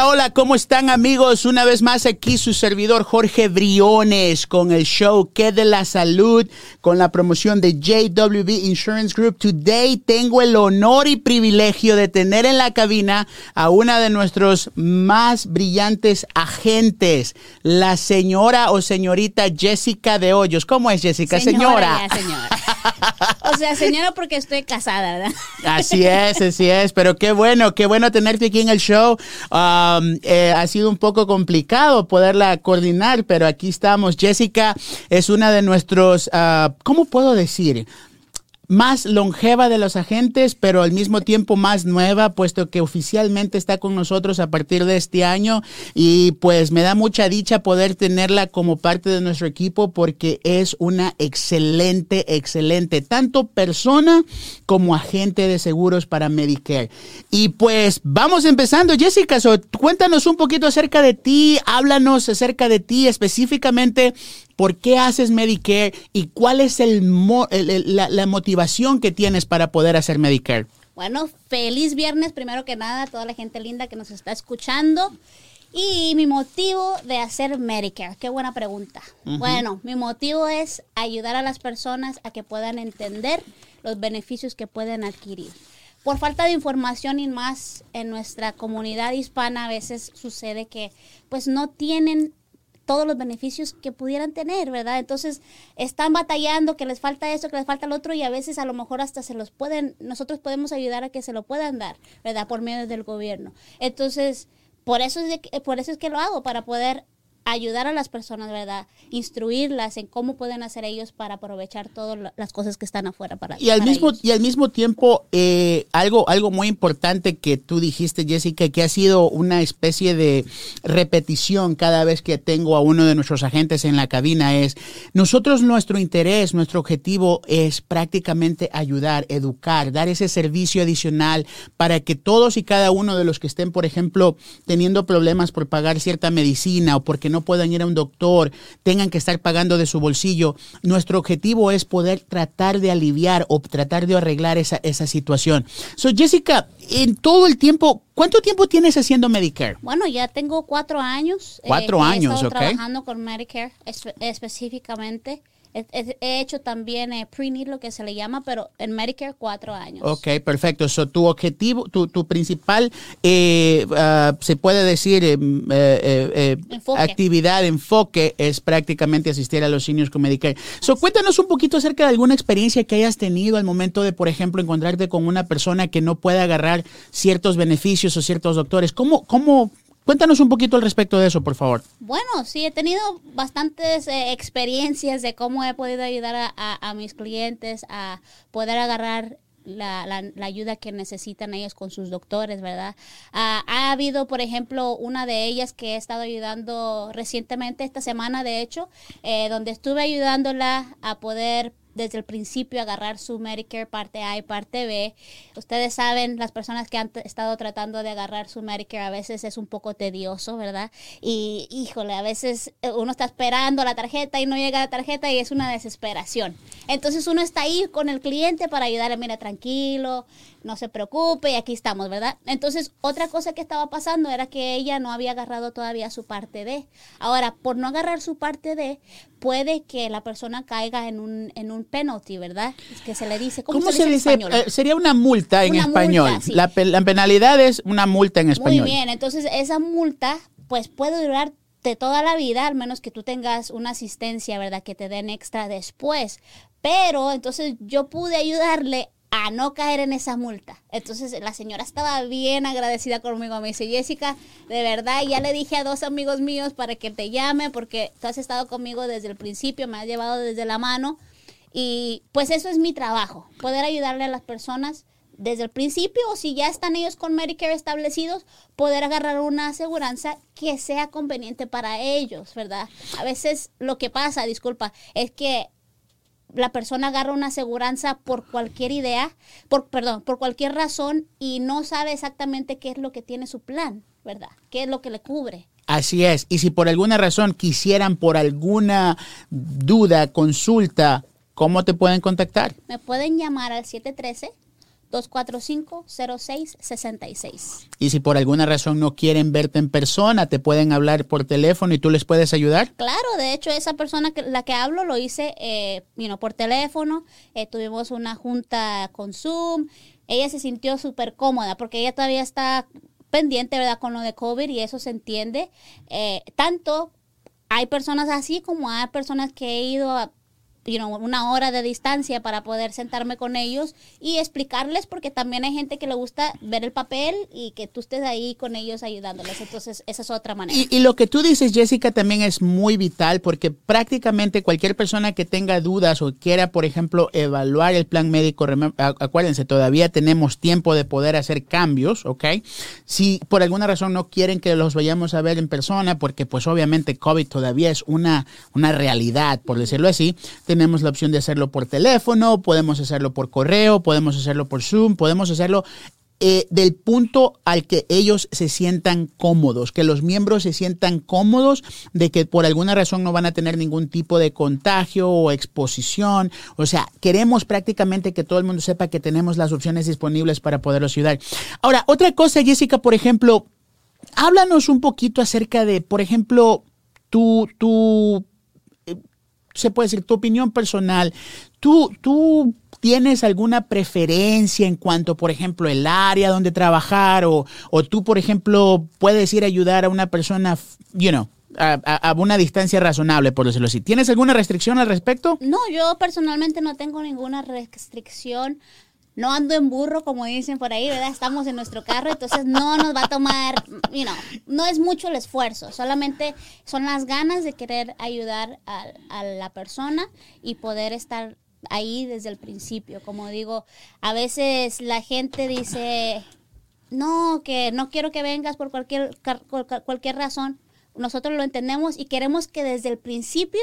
Hola, hola, ¿cómo están amigos? Una vez más aquí su servidor Jorge Briones con el show Que de la Salud con la promoción de JWB Insurance Group. Today tengo el honor y privilegio de tener en la cabina a una de nuestros más brillantes agentes, la señora o señorita Jessica de Hoyos. ¿Cómo es Jessica? Señora. señora. o sea, señora porque estoy casada, ¿verdad? Así es, así es, pero qué bueno, qué bueno tenerte aquí en el show. Eh, ha sido un poco complicado poderla coordinar, pero aquí estamos. Jessica es una de nuestros, uh, ¿cómo puedo decir? Más longeva de los agentes, pero al mismo tiempo más nueva, puesto que oficialmente está con nosotros a partir de este año. Y pues me da mucha dicha poder tenerla como parte de nuestro equipo porque es una excelente, excelente, tanto persona como agente de seguros para Medicare. Y pues vamos empezando, Jessica, cuéntanos un poquito acerca de ti, háblanos acerca de ti específicamente ¿Por qué haces Medicare y cuál es el, la, motivación que tienes para poder hacer Medicare? Bueno, feliz viernes primero que nada a toda la gente linda que nos está escuchando. Y mi motivo de hacer Medicare, qué buena pregunta. Bueno, mi motivo es ayudar a las personas a que puedan entender los beneficios que pueden adquirir. Por falta de información y más en nuestra comunidad hispana a veces sucede que pues no tienen todos los beneficios que pudieran tener, ¿verdad? Entonces están batallando que les falta eso, que les falta el otro y a veces a lo mejor hasta se los pueden, nosotros podemos ayudar a que se lo puedan dar, ¿verdad? Por medio del gobierno. Entonces, por eso es, por eso es que lo hago, para poder ayudar a las personas, ¿verdad? Instruirlas en cómo pueden hacer ellos para aprovechar todas las cosas que están afuera para Y al mismo y al mismo tiempo eh, algo algo muy importante que tú dijiste, Jessica, que ha sido una especie de repetición cada vez que tengo a uno de nuestros agentes en la cabina es nosotros nuestro interés, nuestro objetivo es prácticamente ayudar, educar, dar ese servicio adicional para que todos y cada uno de los que estén, por ejemplo, teniendo problemas por pagar cierta medicina o porque no puedan ir a un doctor, tengan que estar pagando de su bolsillo. Nuestro objetivo es poder tratar de aliviar o tratar de arreglar esa, esa situación. So, Jessica, en todo el tiempo, ¿cuánto tiempo tienes haciendo Medicare? Bueno, ya tengo cuatro años. Eh, cuatro años, ok. trabajando con Medicare específicamente. He, hecho también eh, pre-need, lo que se le llama, pero en Medicare cuatro años. Ok, perfecto. So, tu objetivo, tu, tu principal, eh, ah, se puede decir, em, eh, enfoque. actividad, enfoque, es prácticamente asistir a los niños con Medicare. So, cuéntanos un poquito acerca de alguna experiencia que hayas tenido al momento de, por ejemplo, encontrarte con una persona que no puede agarrar ciertos beneficios o ciertos doctores. ¿Cómo, cómo Cuéntanos un poquito al respecto de eso, por favor. Bueno, sí, he tenido bastantes eh, experiencias de cómo he podido ayudar a, mis clientes a poder agarrar la, ayuda que necesitan ellos con sus doctores, ¿verdad? Ah, ha habido, por ejemplo, una de ellas que he estado ayudando recientemente, esta semana de hecho, eh, donde estuve ayudándola a poder desde el principio agarrar su Medicare parte A y parte B. Ustedes saben, las personas que han estado tratando de agarrar su Medicare a veces es un poco tedioso, ¿verdad? Y híjole, a veces eh, uno está esperando la tarjeta y no llega la tarjeta y es una desesperación. Entonces uno está ahí con el cliente para ayudarle, mira, tranquilo, no se preocupe y aquí estamos, ¿verdad? Entonces otra cosa que estaba pasando era que ella no había agarrado todavía su parte D. Ahora, por no agarrar su parte D, puede que la persona caiga en un, en un penalty, ¿verdad? Es que se le dice, ¿cómo, se, dice, eh, sería una multa en español. la, penalidad es una multa en español. Muy bien, entonces esa multa pues puede durar de toda la vida, al menos que tú tengas una asistencia, ¿verdad? Que te den extra después. Pero entonces yo pude ayudarle a no caer en esa multa. Entonces la señora estaba bien agradecida conmigo. Me dice, Jessica, de verdad, ya le dije a dos amigos míos para que te llame porque tú has estado conmigo desde el principio, me has llevado desde la mano. Y pues eso es mi trabajo, poder ayudarle a las personas desde el principio o si ya están ellos con Medicare establecidos, poder agarrar una aseguranza que sea conveniente para ellos, ¿verdad? A veces lo que pasa, disculpa, es que la persona agarra una aseguranza por cualquier idea, por, perdón, por cualquier razón y no sabe exactamente qué es lo que tiene su plan, ¿verdad? ¿Qué es lo que le cubre? Así es. Y si por alguna razón quisieran, por alguna duda, consulta, ¿cómo te pueden contactar? Me pueden llamar al 713 245-0666. Y si por alguna razón no quieren verte en persona, te pueden hablar por teléfono y tú les puedes ayudar. Claro, de hecho, esa persona que la que hablo lo hice eh, por teléfono. Eh, tuvimos una junta con Zoom. Ella se sintió súper cómoda porque ella todavía está pendiente, ¿verdad?, con lo de COVID y eso se entiende. Eh, tanto hay personas así como hay personas que he ido a una hora de distancia para poder sentarme con ellos y explicarles porque también hay gente que le gusta ver el papel y que tú estés ahí con ellos ayudándoles. Entonces, esa es otra manera. Y, lo que tú dices, Jessica, también es muy vital porque prácticamente cualquier persona que tenga dudas o quiera, por ejemplo, evaluar el plan médico, acuérdense, todavía tenemos tiempo de poder hacer cambios, ¿ok? Si por alguna razón no quieren que los vayamos a ver en persona, porque pues obviamente COVID todavía es una, una realidad, por decirlo así, tenemos la opción de hacerlo por teléfono, podemos hacerlo por correo, podemos hacerlo por Zoom, podemos hacerlo eh, del punto al que ellos se sientan cómodos, que los miembros se sientan cómodos de que por alguna razón no van a tener ningún tipo de contagio o exposición. O sea, queremos prácticamente que todo el mundo sepa que tenemos las opciones disponibles para poderlos ayudar. Ahora, otra cosa, Jessica, por ejemplo, háblanos un poquito acerca de, por ejemplo, tu, tu se puede decir, tu opinión personal, ¿tú, tú tienes alguna preferencia en cuanto, por ejemplo, el área donde trabajar o, o tú, por ejemplo, puedes ir a ayudar a una persona, you know, a, a, una distancia razonable, por decirlo así. ¿Tienes alguna restricción al respecto? No, yo personalmente no tengo ninguna restricción no ando en burro, como dicen por ahí, ¿verdad? Estamos en nuestro carro, entonces no nos va a tomar, you know, no es mucho el esfuerzo, solamente son las ganas de querer ayudar a, a la persona y poder estar ahí desde el principio. Como digo, a veces la gente dice, no, que no quiero que vengas por cualquier, cualquier razón. Nosotros lo entendemos y queremos que desde el principio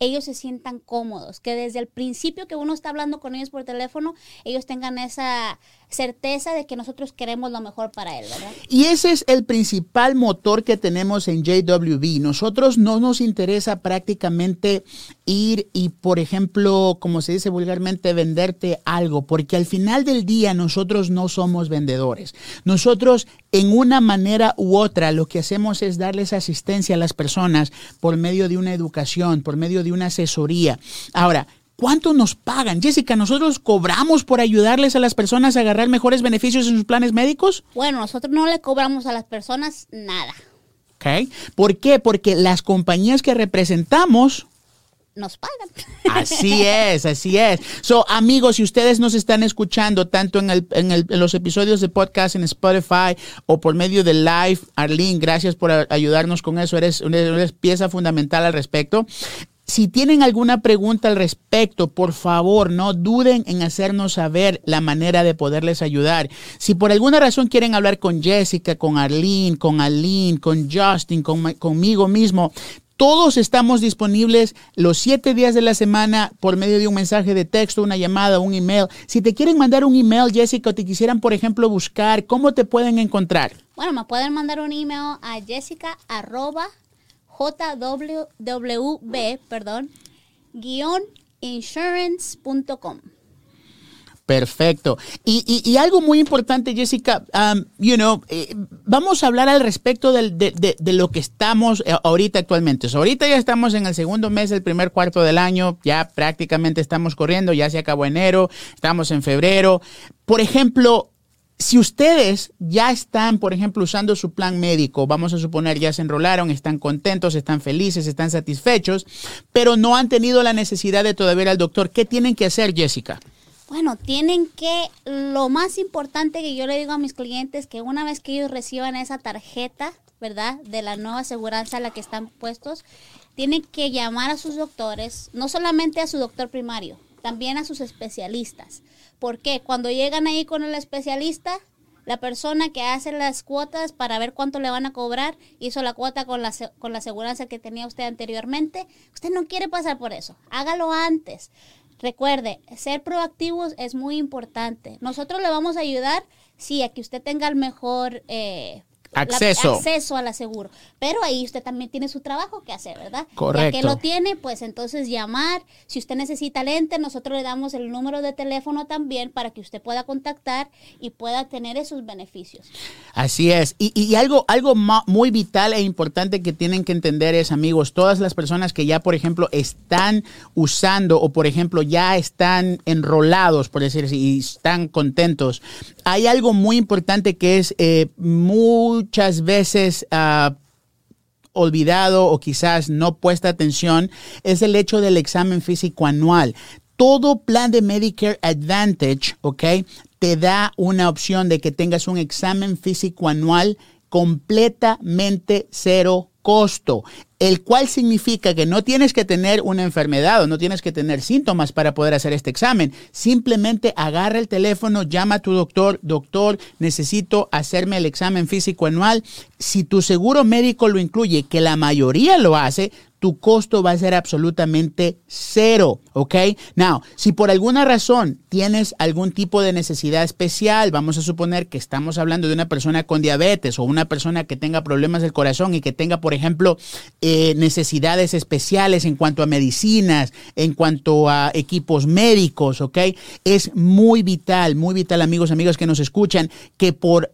ellos se sientan cómodos, que desde el principio que uno está hablando con ellos por teléfono, ellos tengan esa certeza de que nosotros queremos lo mejor para él, ¿verdad? Y ese es el principal motor que tenemos en JWB. Nosotros no nos interesa prácticamente ir y, por ejemplo, como se dice vulgarmente, venderte algo, porque al final del día nosotros no somos vendedores. Nosotros, en una manera u otra, lo que hacemos es darles asistencia a las personas por medio de una educación, por medio de una asesoría. Ahora, ¿Cuánto nos pagan? Jessica, ¿nosotros cobramos por ayudarles a las personas a agarrar mejores beneficios en sus planes médicos? Bueno, nosotros no le cobramos a las personas nada. ¿Ok? ¿Por qué? Porque las compañías que representamos nos pagan. Así es, así es. So, amigos, si ustedes nos están escuchando tanto en, el, en, el, en, los episodios de podcast en Spotify o por medio de live, Arlene, gracias por ayudarnos con eso. Eres, eres pieza fundamental al respecto. Si tienen alguna pregunta al respecto, por favor, no duden en hacernos saber la manera de poderles ayudar. Si por alguna razón quieren hablar con Jessica, con Arlene, con Aline, con Justin, conmigo mismo, todos estamos disponibles los siete días de la semana por medio de un mensaje de texto, una llamada, un email. Si te quieren mandar un email, Jessica, o te quisieran, por ejemplo, buscar, ¿cómo te pueden encontrar? Bueno, me pueden mandar un email a jessica JWB, perdón, guion insurance.com. Perfecto. Y, y, algo muy importante, Jessica, um, you know, eh, vamos a hablar al respecto de, de, de, lo que estamos eh, ahorita actualmente. ahorita ya estamos en el segundo mes del primer cuarto del año, ya prácticamente estamos corriendo, ya se acabó enero, estamos en febrero. Por ejemplo, si ustedes ya están, por ejemplo, usando su plan médico, vamos a suponer ya se enrolaron, están contentos, están felices, están satisfechos, pero no han tenido la necesidad de todavía ir al doctor, ¿qué tienen que hacer, Jessica? Bueno, tienen que, lo más importante que yo le digo a mis clientes, que una vez que ellos reciban esa tarjeta, ¿verdad? De la nueva aseguranza a la que están puestos, tienen que llamar a sus doctores, no solamente a su doctor primario, también a sus especialistas porque cuando llegan ahí con el especialista, la persona que hace las cuotas para ver cuánto le van a cobrar hizo la cuota con la, con la aseguranza que tenía usted anteriormente. Usted no quiere pasar por eso. Hágalo antes. Recuerde, ser proactivos es muy importante. Nosotros le vamos a ayudar, sí, a que usted tenga el mejor, eh, acceso. acceso al aseguro. Pero ahí usted también tiene su trabajo que hacer, ¿verdad? Correcto. Ya que lo tiene, pues entonces llamar. Si usted necesita lente, nosotros le damos el número de teléfono también para que usted pueda contactar y pueda tener esos beneficios. Así es. Y, y algo, algo muy vital e importante que tienen que entender es, amigos, todas las personas que ya, por ejemplo, están usando o, por ejemplo, ya están enrolados, por decir así, y están contentos, hay algo muy importante que es eh, muchas veces... Uh, olvidado o quizás no puesta atención es el hecho del examen físico anual. Todo plan de Medicare Advantage, ¿ok? Te da una opción de que tengas un examen físico anual completamente cero costo, el cual significa que no tienes que tener una enfermedad o no tienes que tener síntomas para poder hacer este examen. Simplemente agarra el teléfono, llama a tu doctor, doctor, necesito hacerme el examen físico anual. Si tu seguro médico lo incluye, que la mayoría lo hace, tu costo va a ser absolutamente cero, ¿ok? Now, si por alguna razón tienes algún tipo de necesidad especial, vamos a suponer que estamos hablando de una persona con diabetes o una persona que tenga problemas del corazón y que tenga, por ejemplo, eh, necesidades especiales en cuanto a medicinas, en cuanto a equipos médicos, ¿ok? Es muy vital, muy vital, amigos, amigas que nos escuchan, que por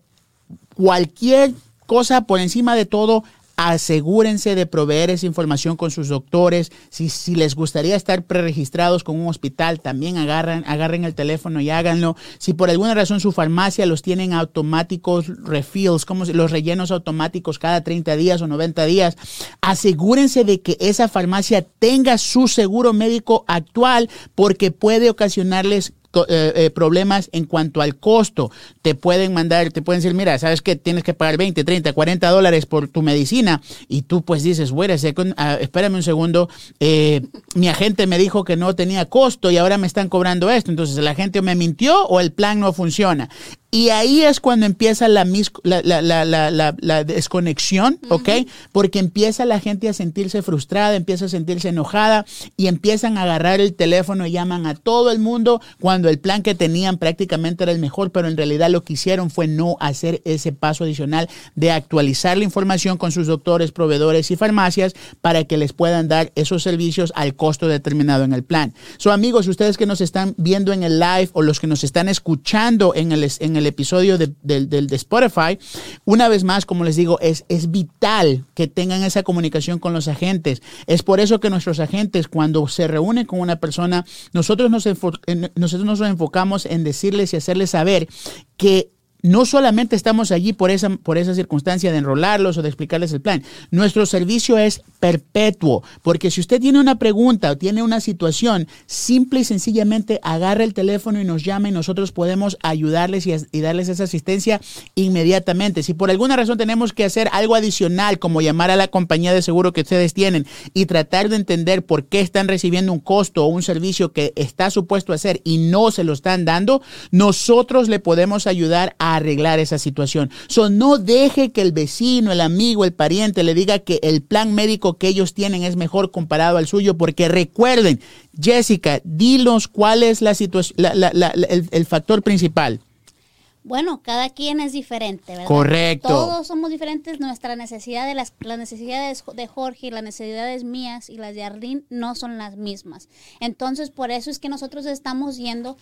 cualquier cosa por encima de todo asegúrense de proveer esa información con sus doctores. Si, si les gustaría estar preregistrados con un hospital, también agarran, agarren el teléfono y háganlo. Si por alguna razón su farmacia los tienen automáticos, refills, como los rellenos automáticos cada 30 días o 90 días, asegúrense de que esa farmacia tenga su seguro médico actual porque puede ocasionarles eh, eh, problemas en cuanto al costo. Te pueden mandar, te pueden decir, mira, sabes que tienes que pagar 20, 30, 40 dólares por tu medicina y tú pues dices, bueno, ah, espérame un segundo, eh, mi agente me dijo que no tenía costo y ahora me están cobrando esto. Entonces, ¿la gente me mintió o el plan no funciona? Y ahí es cuando empieza la, la, desconexión, ¿ok? Porque empieza la gente a sentirse frustrada, empieza a sentirse enojada y empiezan a agarrar el teléfono y llaman a todo el mundo cuando el plan que tenían prácticamente era el mejor, pero en realidad lo que hicieron fue no hacer ese paso adicional de actualizar la información con sus doctores, proveedores y farmacias para que les puedan dar esos servicios al costo determinado en el plan. So amigos, ustedes que nos están viendo en el live o los que nos están escuchando en el, en el episodio de, de, Spotify, una vez más, como les digo, es, es vital que tengan esa comunicación con los agentes. Es por eso que nuestros agentes, cuando se reúnen con una persona, nosotros nos, nosotros nos enfocamos en decirles y hacerles saber que no solamente estamos allí por esa, por esa circunstancia de enrolarlos o de explicarles el plan. Nuestro servicio es perpetuo, porque si usted tiene una pregunta o tiene una situación, simple y sencillamente agarra el teléfono y nos llama y nosotros podemos ayudarles y, y darles esa asistencia inmediatamente. Si por alguna razón tenemos que hacer algo adicional, como llamar a la compañía de seguro que ustedes tienen y tratar de entender por qué están recibiendo un costo o un servicio que está supuesto a hacer y no se lo están dando, nosotros le podemos ayudar a arreglar esa situación. So, no deje que el vecino, el amigo, el pariente le diga que el plan médico que ellos tienen es mejor comparado al suyo, porque recuerden, Jessica, dinos cuál es la situación, el, factor principal. Bueno, cada quien es diferente, ¿verdad? Correcto. Todos somos diferentes. Nuestra necesidad de las, las necesidades de Jorge, las necesidades mías y las de Arlene no son las mismas. Entonces, por eso es que nosotros estamos yendo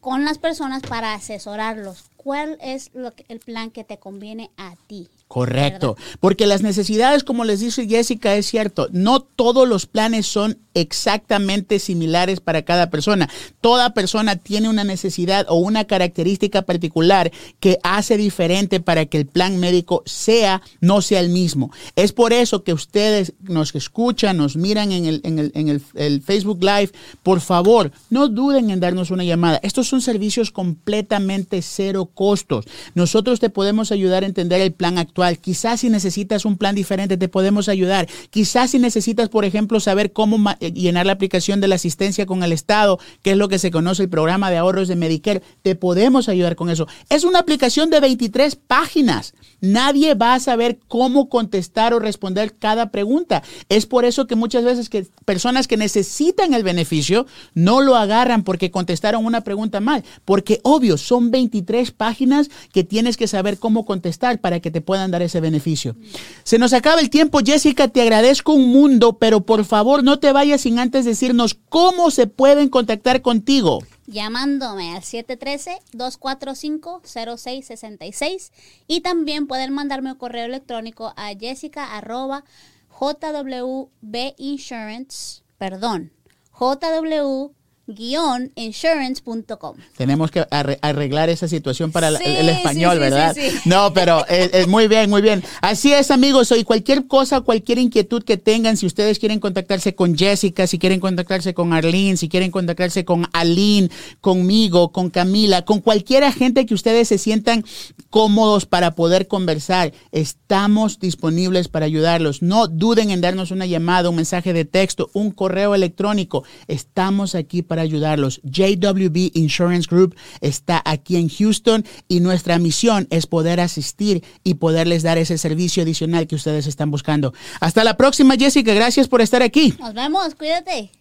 con las personas para asesorarlos. ¿Cuál es lo el plan que te conviene a ti? Correcto, porque las necesidades, como les dice Jessica, es cierto, no todos los planes son exactamente similares para cada persona. Toda persona tiene una necesidad o una característica particular que hace diferente para que el plan médico sea, no sea el mismo. Es por eso que ustedes nos escuchan, nos miran en el, en el, en el, el Facebook Live, por favor, no duden en darnos una llamada. Estos son servicios completamente cero costos. Nosotros te podemos ayudar a entender el plan actual Quizás si necesitas un plan diferente, te podemos ayudar. Quizás si necesitas, por ejemplo, saber cómo eh, llenar la aplicación de la asistencia con el Estado, que es lo que se conoce el programa de ahorros de Medicare, te podemos ayudar con eso. Es una aplicación de 23 páginas. Nadie va a saber cómo contestar o responder cada pregunta. Es por eso que muchas veces que personas que necesitan el beneficio no lo agarran porque contestaron una pregunta mal. Porque obvio, son 23 páginas que tienes que saber cómo contestar para que te puedan dar ese beneficio. Se nos acaba el tiempo, Jessica, te agradezco un mundo, pero por favor no te vayas sin antes decirnos cómo se pueden contactar contigo llamándome al 713-245-0666 y también pueden mandarme un correo electrónico a jessica arroba jwbinsurance, perdón, jw insurance.com. Tenemos que arreglar esa situación para el, español, ¿verdad? no, pero es, muy bien, muy bien. Así es, amigos. Y cualquier cosa, cualquier inquietud que tengan, si ustedes quieren contactarse con Jessica, si quieren contactarse con Arlene, si quieren contactarse con Aline, conmigo, con Camila, con cualquier agente que ustedes se sientan cómodos para poder conversar, estamos disponibles para ayudarlos. No duden en darnos una llamada, un mensaje de texto, un correo electrónico. Estamos aquí ayudarlos. JWB Insurance Group está aquí en Houston y nuestra misión es poder asistir y poderles dar ese servicio adicional que ustedes están buscando. Hasta la próxima, Jessica. Gracias por estar aquí. Nos vemos. Cuídate.